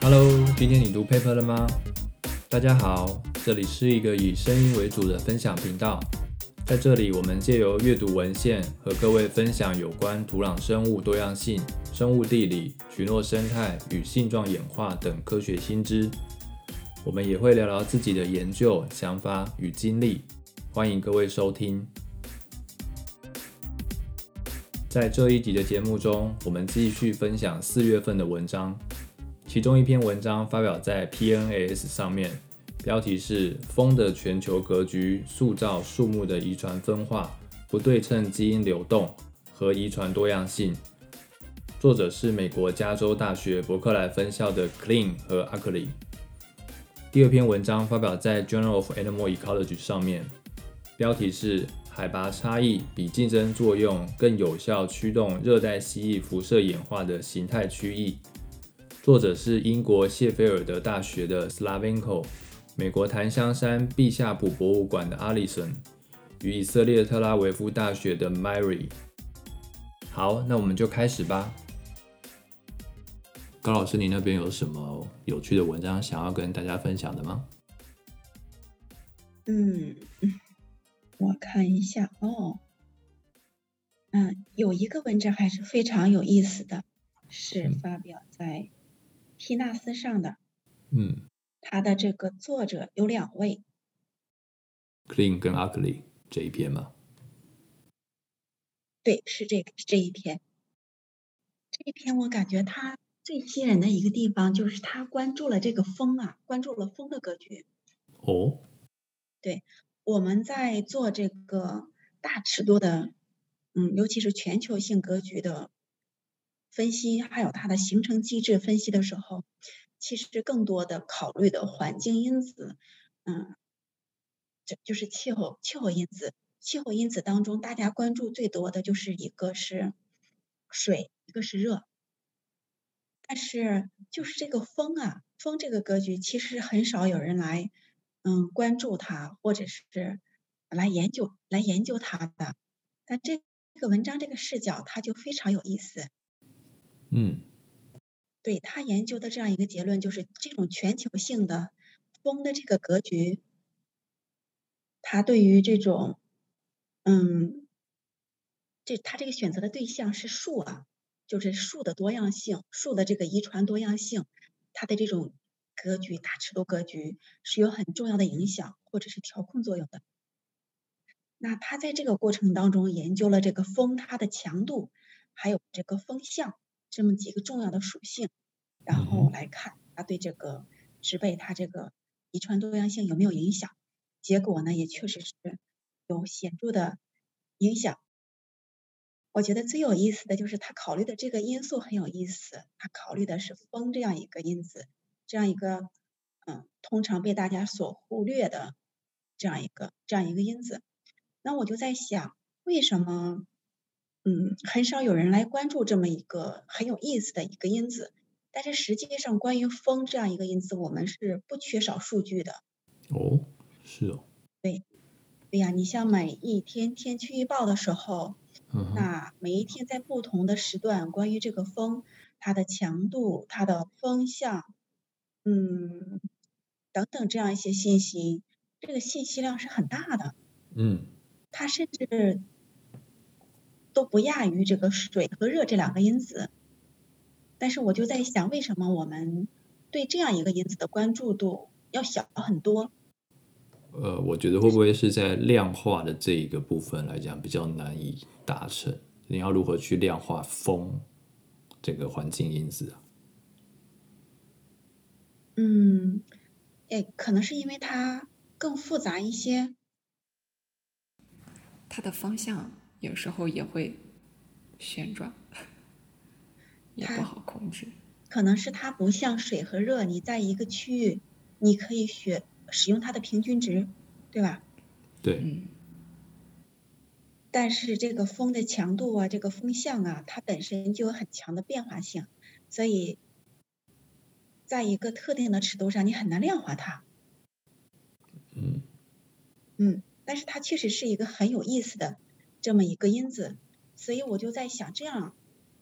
Hello，今天你读 paper 了吗？大家好，这里是一个以声音为主的分享频道，在这里我们借由阅读文献和各位分享有关土壤生物多样性、生物地理、群落生态与性状演化等科学新知。我们也会聊聊自己的研究想法与经历，欢迎各位收听。在这一集的节目中，我们继续分享四月份的文章。其中一篇文章发表在 PNAS 上面，标题是“风的全球格局塑造树木的遗传分化、不对称基因流动和遗传多样性”。作者是美国加州大学伯克莱分校的 Clean 和 Ackley。第二篇文章发表在 Journal of Animal Ecology 上面，标题是。海拔差异比竞争作用更有效驱动热带蜥蜴辐射演化的形态区异。作者是英国谢菲尔德大学的 Slavenko，美国檀香山毕夏普博物馆的 Alison，与以色列特拉维夫大学的 Mary。好，那我们就开始吧。高老师，你那边有什么有趣的文章想要跟大家分享的吗？嗯。我看一下哦，嗯，有一个文章还是非常有意思的，是发表在《皮纳斯》上的。嗯，他的这个作者有两位，Clean 跟 Ugly 这一篇吗？对，是这个这一篇。这一篇我感觉他最吸引人的一个地方就是他关注了这个风啊，关注了风的格局。哦，对。我们在做这个大尺度的，嗯，尤其是全球性格局的分析，还有它的形成机制分析的时候，其实更多的考虑的环境因子，嗯，这就是气候气候因子。气候因子当中，大家关注最多的就是一个是水，一个是热。但是就是这个风啊，风这个格局，其实很少有人来。嗯，关注它，或者是来研究来研究它的，但这这个文章这个视角，它就非常有意思。嗯，对他研究的这样一个结论，就是这种全球性的风的这个格局，它对于这种，嗯，这他这个选择的对象是树啊，就是树的多样性，树的这个遗传多样性，它的这种。格局大尺度格局是有很重要的影响或者是调控作用的。那他在这个过程当中研究了这个风它的强度，还有这个风向这么几个重要的属性，然后来看它对这个植被它这个遗传多样性有没有影响。结果呢也确实是有显著的影响。我觉得最有意思的就是他考虑的这个因素很有意思，他考虑的是风这样一个因子。这样一个，嗯，通常被大家所忽略的这样一个这样一个因子，那我就在想，为什么，嗯，很少有人来关注这么一个很有意思的一个因子？但是实际上，关于风这样一个因子，我们是不缺少数据的。哦，是哦。对，对呀，你像每一天天气预报的时候，那每一天在不同的时段，关于这个风，它的强度、它的风向。嗯，等等，这样一些信息，这个信息量是很大的。嗯，它甚至都不亚于这个水和热这两个因子。但是我就在想，为什么我们对这样一个因子的关注度要小很多？呃，我觉得会不会是在量化的这一个部分来讲比较难以达成？你要如何去量化风这个环境因子啊？嗯，哎，可能是因为它更复杂一些，它的方向有时候也会旋转，也不好控制。可能是它不像水和热，你在一个区域，你可以选使用它的平均值，对吧？对。嗯。但是这个风的强度啊，这个风向啊，它本身就有很强的变化性，所以。在一个特定的尺度上，你很难量化它。嗯嗯，但是它确实是一个很有意思的这么一个因子，所以我就在想这样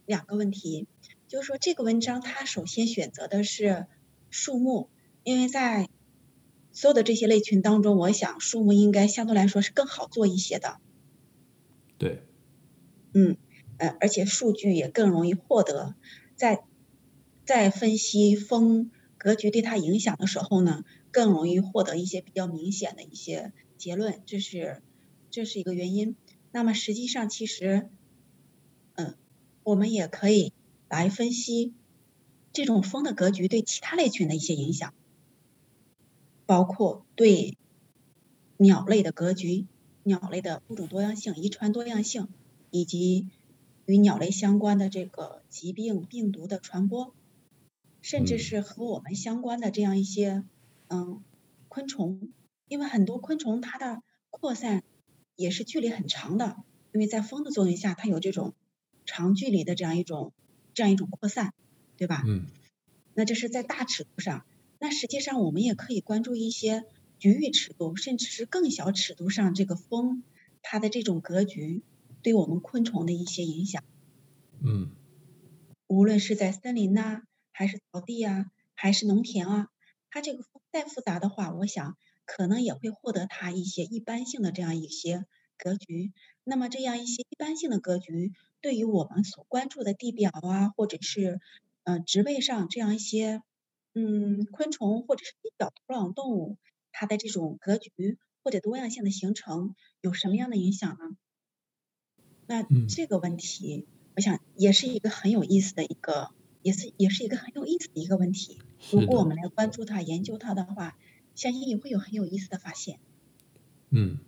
两个问题，就是说这个文章它首先选择的是树木，因为在所有的这些类群当中，我想树木应该相对来说是更好做一些的。对，嗯，呃，而且数据也更容易获得，在在分析风格局对它影响的时候呢，更容易获得一些比较明显的一些结论，这是这是一个原因。那么实际上，其实，嗯，我们也可以来分析这种风的格局对其他类群的一些影响，包括对鸟类的格局、鸟类的物种多样性、遗传多样性，以及与鸟类相关的这个疾病、病毒的传播。甚至是和我们相关的这样一些嗯昆虫，因为很多昆虫它的扩散也是距离很长的，因为在风的作用下，它有这种长距离的这样一种这样一种扩散，对吧？嗯。那这是在大尺度上，那实际上我们也可以关注一些局域尺度，甚至是更小尺度上这个风它的这种格局对我们昆虫的一些影响。嗯。无论是在森林呐。还是草地啊，还是农田啊，它这个再复杂的话，我想可能也会获得它一些一般性的这样一些格局。那么这样一些一般性的格局，对于我们所关注的地表啊，或者是嗯植被上这样一些嗯昆虫或者是地表土壤动物，它的这种格局或者多样性的形成有什么样的影响呢？那这个问题，我想也是一个很有意思的一个。也是也是一个很有意思的一个问题。如果我们来关注它、研究它的话，相信你会有很有意思的发现。嗯，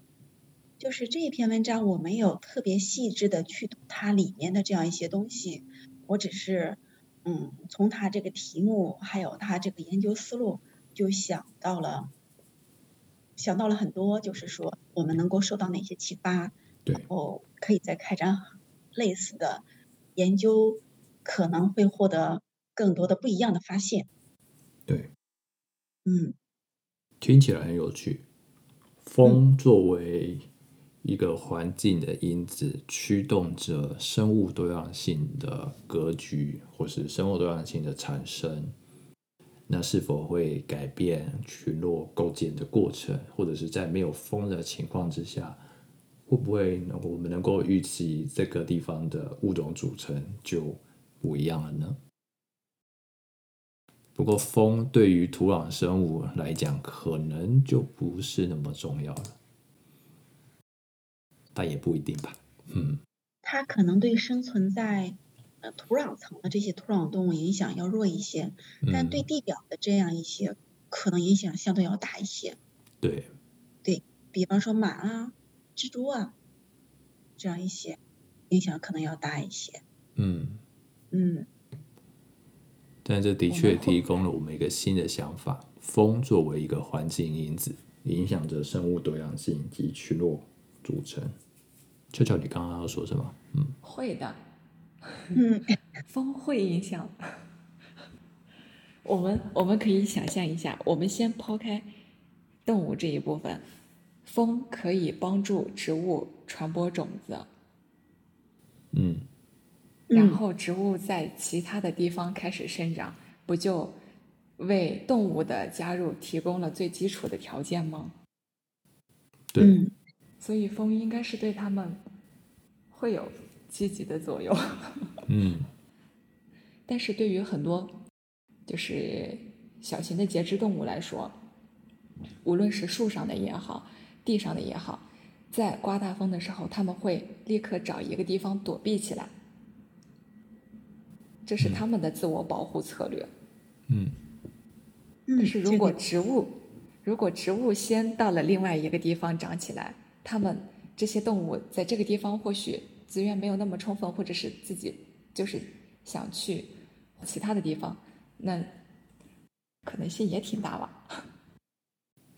就是这一篇文章，我没有特别细致的去读它里面的这样一些东西，我只是嗯，从它这个题目还有它这个研究思路，就想到了想到了很多，就是说我们能够受到哪些启发，然后可以再开展类似的研究。可能会获得更多的不一样的发现。对，嗯，听起来很有趣。风作为一个环境的因子，驱动着生物多样性的格局，或是生物多样性的产生。那是否会改变群落构建的过程，或者是在没有风的情况之下，会不会我们能够预期这个地方的物种组成就？不一样了呢。不过，风对于土壤生物来讲，可能就不是那么重要了。但也不一定吧。嗯。它可能对生存在呃土壤层的这些土壤动物影响要弱一些，但对地表的这样一些可能影响相对要大一些。对。对比方说马啊、蜘蛛啊这样一些影响可能要大一些。嗯。嗯，但这的确提供了我们一个新的想法：风作为一个环境因子，影响着生物多样性及群落组成。秋秋，你刚刚要说什么？嗯，会的。嗯，风会影响。我们我们可以想象一下，我们先抛开动物这一部分，风可以帮助植物传播种子。嗯。然后植物在其他的地方开始生长，不就为动物的加入提供了最基础的条件吗？对，所以风应该是对他们会有积极的作用。嗯，但是对于很多就是小型的节肢动物来说，无论是树上的也好，地上的也好，在刮大风的时候，他们会立刻找一个地方躲避起来。这是他们的自我保护策略。嗯，但是如果植物，如果植物先到了另外一个地方长起来，他们这些动物在这个地方或许资源没有那么充分，或者是自己就是想去其他的地方，那可能性也挺大吧。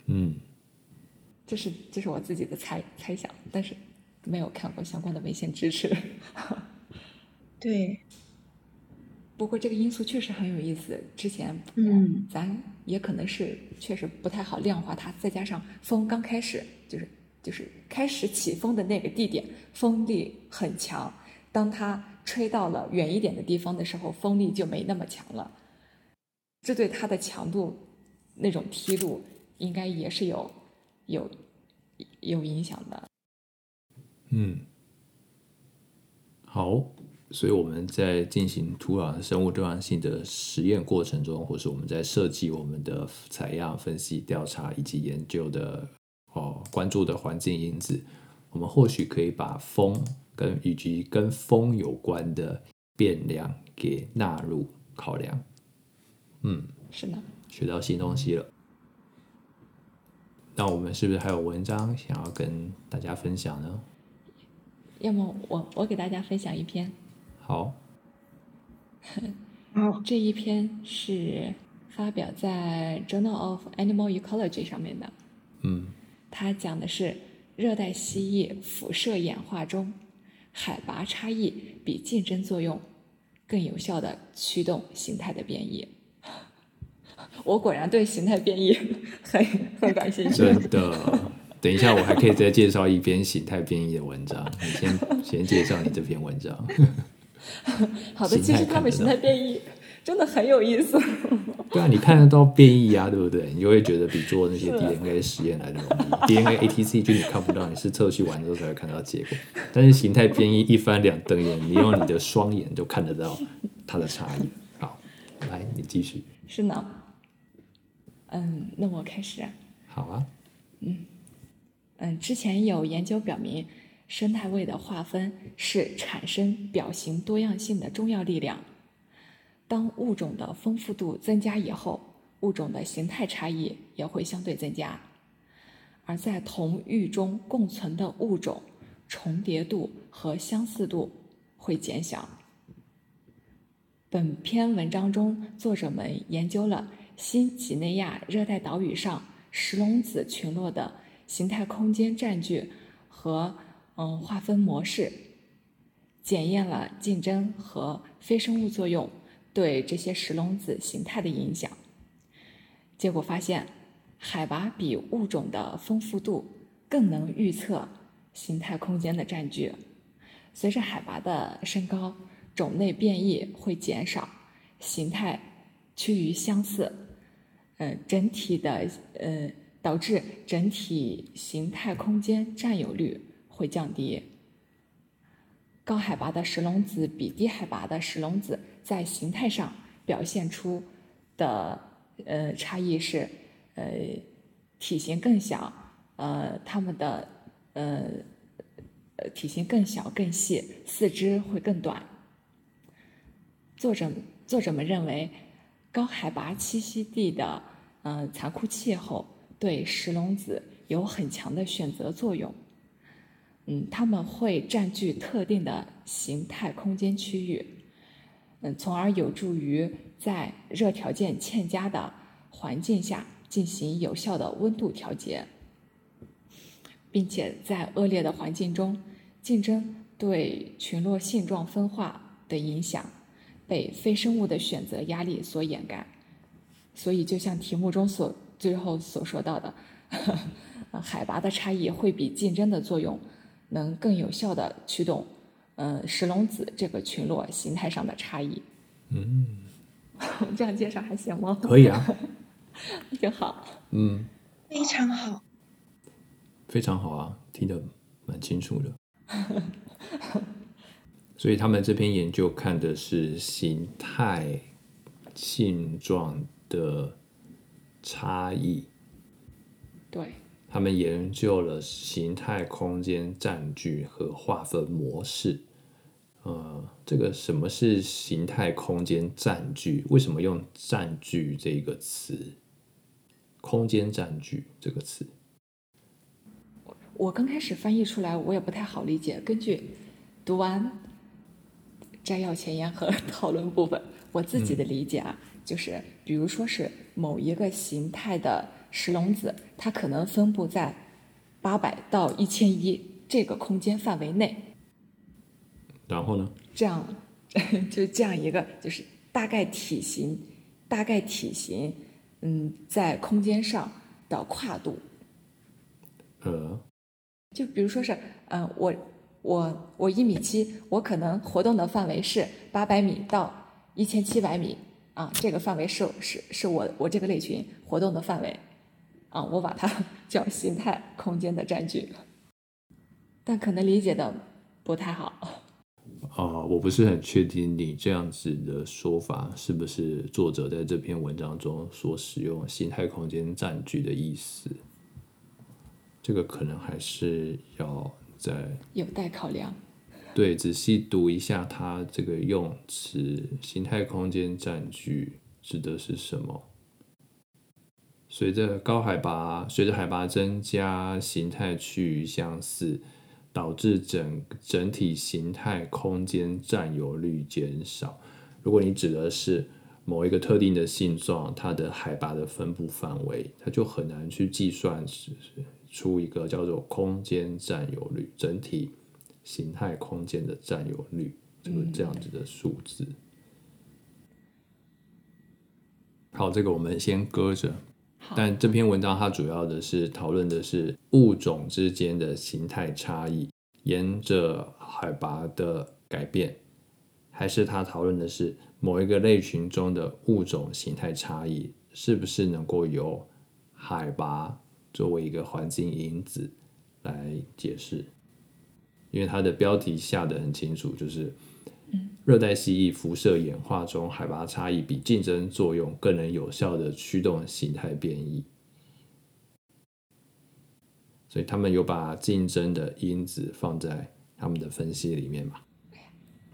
嗯，这是这是我自己的猜猜想，但是没有看过相关的文献支持。对。不过这个因素确实很有意思，之前嗯，咱也可能是确实不太好量化它，再加上风刚开始就是就是开始起风的那个地点风力很强，当它吹到了远一点的地方的时候，风力就没那么强了。这对它的强度那种梯度应该也是有有有影响的。嗯，好，所以我们在进行土壤生物多样性的实验过程中，或是我们在设计我们的采样、分析、调查以及研究的哦关注的环境因子，我们或许可以把风跟以及跟风有关的变量给纳入考量。嗯，是的，学到新东西了。那我们是不是还有文章想要跟大家分享呢？要么我我给大家分享一篇。好。好，这一篇是发表在《Journal of Animal Ecology》上面的。嗯。它讲的是热带蜥蜴辐射演化中，海拔差异比竞争作用更有效的驱动形态的变异。我果然对形态变异很很感兴趣。真的，等一下我还可以再介绍一篇形态变异的文章。你先先介绍你这篇文章。好的，其实他们形态变异真的很有意思。对啊，你看得到变异啊，对不对？你就会觉得比做那些 DNA 实验来的容易。DNA ATC 就你看不到，你是测序完之后才会看到结果。但是形态变异一翻两瞪眼，你用你的双眼就看得到它的差异。好，来你继续。是呢。嗯，那我开始。好啊。嗯嗯，之前有研究表明，生态位的划分是产生表型多样性的重要力量。当物种的丰富度增加以后，物种的形态差异也会相对增加。而在同域中共存的物种，重叠度和相似度会减小。本篇文章中，作者们研究了。新几内亚热带岛屿上石龙子群落的形态空间占据和嗯划分模式，检验了竞争和非生物作用对这些石龙子形态的影响。结果发现，海拔比物种的丰富度更能预测形态空间的占据。随着海拔的升高，种类变异会减少，形态趋于相似。呃，整体的呃，导致整体形态空间占有率会降低。高海拔的石龙子比低海拔的石龙子在形态上表现出的呃差异是，呃，体型更小，呃，它们的呃呃体型更小更细，四肢会更短。作者作者们认为，高海拔栖息地的呃，残酷气候对石龙子有很强的选择作用。嗯，它们会占据特定的形态空间区域，嗯，从而有助于在热条件欠佳的环境下进行有效的温度调节，并且在恶劣的环境中，竞争对群落性状分化的影响被非生物的选择压力所掩盖。所以，就像题目中所最后所说到的，海拔的差异会比竞争的作用能更有效的驱动，呃，石龙子这个群落形态上的差异。嗯，这样介绍还行吗？可以啊，挺好。嗯，非常好，非常好啊，听得蛮清楚的。所以他们这篇研究看的是形态性状。的差异，对，他们研究了形态空间占据和划分模式。呃，这个什么是形态空间占据？为什么用“占据”这个词？空间占据这个词，我刚开始翻译出来，我也不太好理解。根据读完摘要、前言和 讨论部分，我自己的理解啊。就是，比如说是某一个形态的石龙子，它可能分布在八百到一千一这个空间范围内。然后呢？这样，就这样一个，就是大概体型，大概体型，嗯，在空间上的跨度。呃。就比如说是，嗯，我我我一米七，我可能活动的范围是八百米到一千七百米。啊，这个范围是是是我我这个类群活动的范围，啊，我把它 叫形态空间的占据，但可能理解的不太好。啊，我不是很确定你这样子的说法是不是作者在这篇文章中所使用“形态空间占据”的意思。这个可能还是要在有待考量。对，仔细读一下它这个用词“形态空间占据”指的是什么？随着高海拔，随着海拔增加，形态趋于相似。导致整整体形态空间占有率减少。如果你指的是某一个特定的性状，它的海拔的分布范围，它就很难去计算出一个叫做空间占有率，整体形态空间的占有率，就是这样子的数字。好，这个我们先搁着。但这篇文章它主要的是讨论的是物种之间的形态差异，沿着海拔的改变，还是它讨论的是某一个类群中的物种形态差异，是不是能够由海拔作为一个环境因子来解释？因为它的标题下的很清楚，就是。热带蜥蜴辐射演化中，海拔差异比竞争作用更能有效的驱动形态变异，所以他们有把竞争的因子放在他们的分析里面嘛？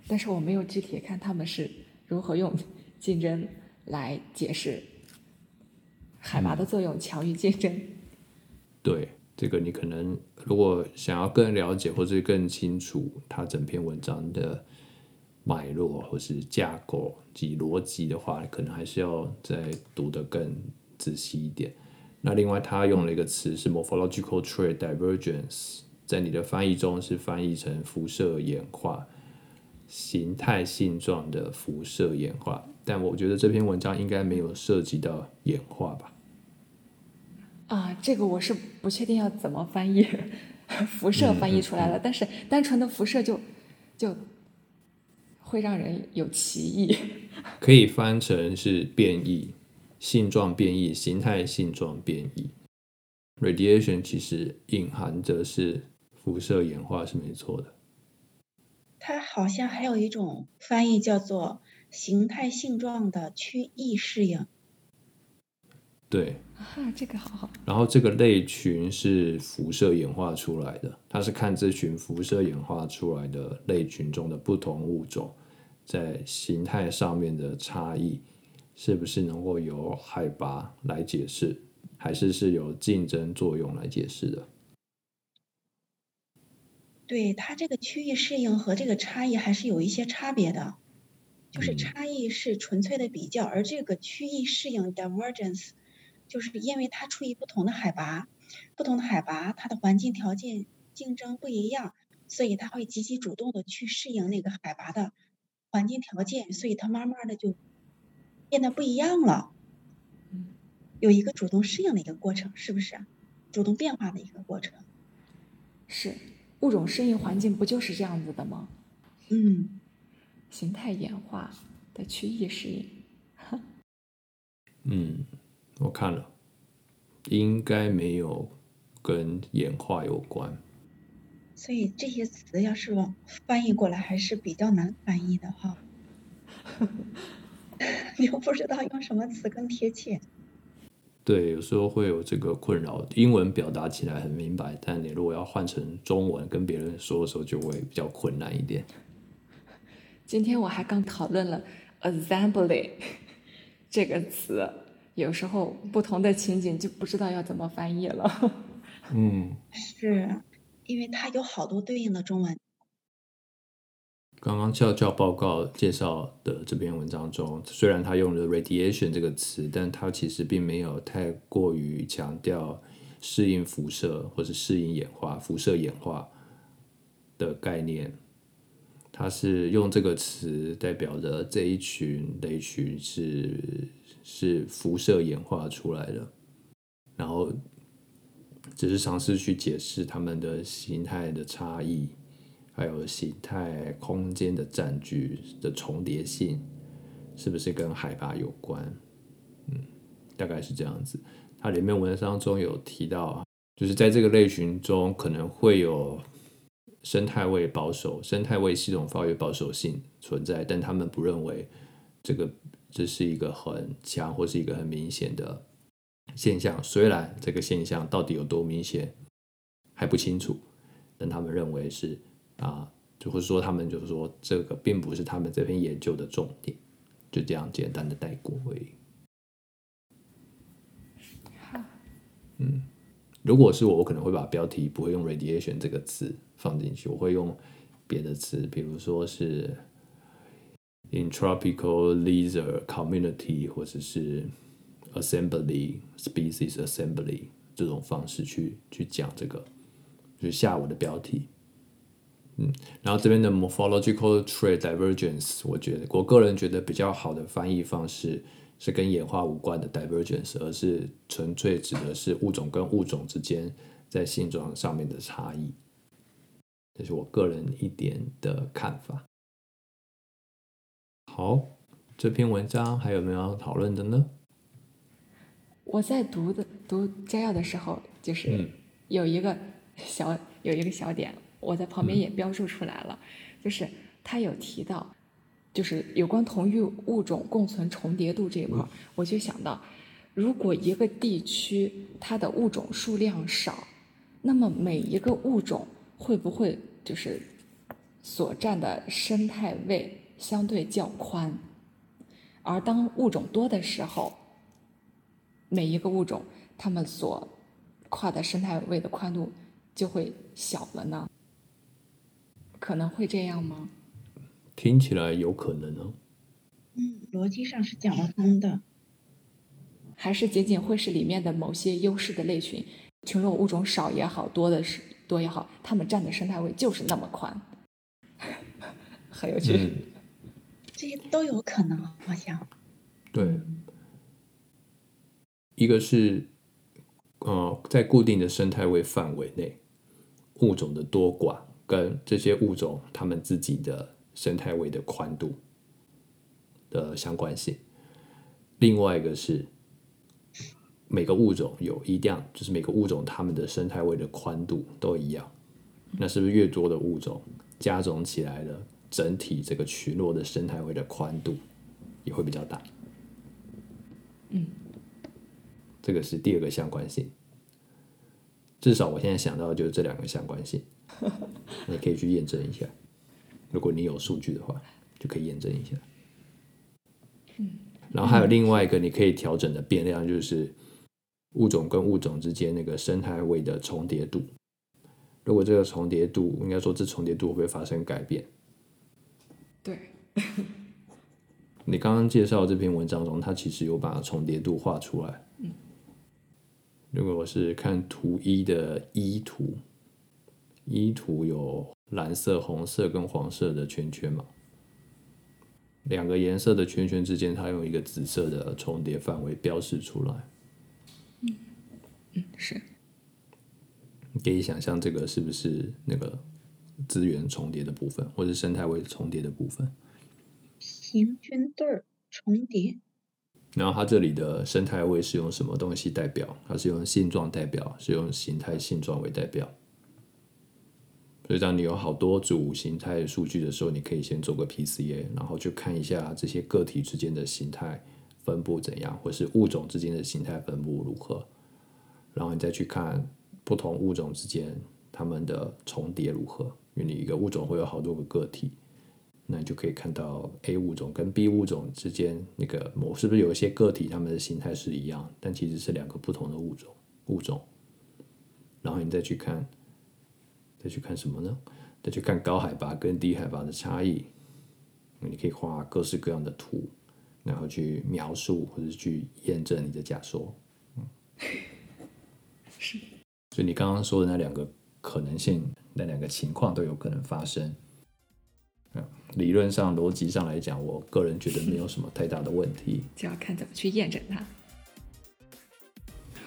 但是我没有具体看他们是如何用竞争来解释海拔的作用强于竞争。对，这个你可能如果想要更了解或者更清楚他整篇文章的。脉络或是架构及逻辑的话，可能还是要再读得更仔细一点。那另外，他用了一个词是 morphological trait divergence，在你的翻译中是翻译成辐射演化、形态性状的辐射演化。但我觉得这篇文章应该没有涉及到演化吧？啊，这个我是不确定要怎么翻译。辐射翻译出来了，但是单纯的辐射就就。会让人有歧义，可以翻成是变异、性状变异、形态性状变异。Radiation 其实隐含着是辐射演化是没错的。它好像还有一种翻译叫做形态性状的区域适应。对，啊，这个好好。然后这个类群是辐射演化出来的，它是看这群辐射演化出来的类群中的不同物种在形态上面的差异，是不是能够由海拔来解释，还是是由竞争作用来解释的？对它这个区域适应和这个差异还是有一些差别的，就是差异是纯粹的比较，而这个区域适应 （divergence）。就是因为它处于不同的海拔，不同的海拔，它的环境条件竞争不一样，所以它会积极主动的去适应那个海拔的环境条件，所以它慢慢的就变得不一样了。有一个主动适应的一个过程，是不是？主动变化的一个过程。是，物种适应环境不就是这样子的吗？嗯。形态演化的区域适应。嗯。我看了，应该没有跟演化有关。所以这些词要是往翻译过来还是比较难翻译的哈。又不知道用什么词更贴切。对，有时候会有这个困扰。英文表达起来很明白，但你如果要换成中文跟别人说的时候，就会比较困难一点。今天我还刚讨论了 “assembly” 这个词。有时候不同的情景就不知道要怎么翻译了。嗯，是因为它有好多对应的中文。刚刚教教报告介绍的这篇文章中，虽然他用了 radiation 这个词，但他其实并没有太过于强调适应辐射或是适应演化、辐射演化的概念。他是用这个词代表着这一群雷群是。是辐射演化出来的，然后只是尝试去解释它们的形态的差异，还有形态空间的占据的重叠性，是不是跟海拔有关？嗯，大概是这样子。它里面文章中有提到，就是在这个类群中可能会有生态位保守、生态位系统发育保守性存在，但他们不认为这个这是一个很强或是一个很明显的现象。虽然这个现象到底有多明显还不清楚，但他们认为是啊，就会说他们就是说这个并不是他们这篇研究的重点，就这样简单的带过而已。嗯，如果是我，我可能会把标题不会用 radiation 这个词放进去，我会用别的词，比如说是 in tropical lizard community 或者是 assembly species assembly 这种方式去去讲这个，就是下午的标题。嗯，然后这边的 morphological trait divergence，我觉得我个人觉得比较好的翻译方式。是跟演化无关的 divergence，而是纯粹指的是物种跟物种之间在性状上面的差异。这是我个人一点的看法。好，这篇文章还有没有要讨论的呢？我在读的读摘要的时候，就是有一个小有一个小点，我在旁边也标注出来了，就是他有提到。就是有关同域物种共存重叠度这一块，我就想到，如果一个地区它的物种数量少，那么每一个物种会不会就是所占的生态位相对较宽？而当物种多的时候，每一个物种它们所跨的生态位的宽度就会小了呢？可能会这样吗？听起来有可能哦。嗯，逻辑上是讲得通的。还是仅仅会是里面的某些优势的类群，群落物种少也好多的是多也好，它们占的生态位就是那么宽，很有趣。这些都有可能，好像。对，一个是呃，在固定的生态位范围内，物种的多寡跟这些物种它们自己的。生态位的宽度的相关性，另外一个是每个物种有一样，就是每个物种它们的生态位的宽度都一样，那是不是越多的物种加总起来的整体这个群落的生态位的宽度也会比较大？嗯，这个是第二个相关性，至少我现在想到的就是这两个相关性，你可以去验证一下。如果你有数据的话，就可以验证一下。嗯，然后还有另外一个你可以调整的变量，就是物种跟物种之间那个生态位的重叠度。如果这个重叠度，应该说这重叠度会不会发生改变？对。你刚刚介绍这篇文章中，它其实有把重叠度画出来。嗯。如果我是看图一的一图，一图有。蓝色、红色跟黄色的圈圈嘛，两个颜色的圈圈之间，它用一个紫色的重叠范围标示出来。嗯嗯，是。你可以想象这个是不是那个资源重叠的部分，或者生态位重叠的部分？平均对儿重叠。然后它这里的生态位是用什么东西代表？它是用性状代表，是用形态性状为代表。所以，当你有好多组形态数据的时候，你可以先做个 PCA，然后去看一下这些个体之间的形态分布怎样，或是物种之间的形态分布如何，然后你再去看不同物种之间它们的重叠如何。因为你一个物种会有好多个个体，那你就可以看到 A 物种跟 B 物种之间那个某是不是有一些个体它们的形态是一样，但其实是两个不同的物种物种。然后你再去看。再去看什么呢？再去看高海拔跟低海拔的差异。你可以画各式各样的图，然后去描述或者去验证你的假说。嗯，是。所以你刚刚说的那两个可能性，那两个情况都有可能发生。理论上、逻辑上来讲，我个人觉得没有什么太大的问题。就要看怎么去验证它。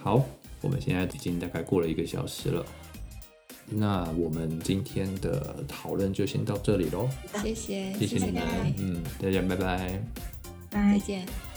好，我们现在已经大概过了一个小时了。那我们今天的讨论就先到这里喽。谢谢，谢谢你们，嗯，大家拜拜。拜，再见。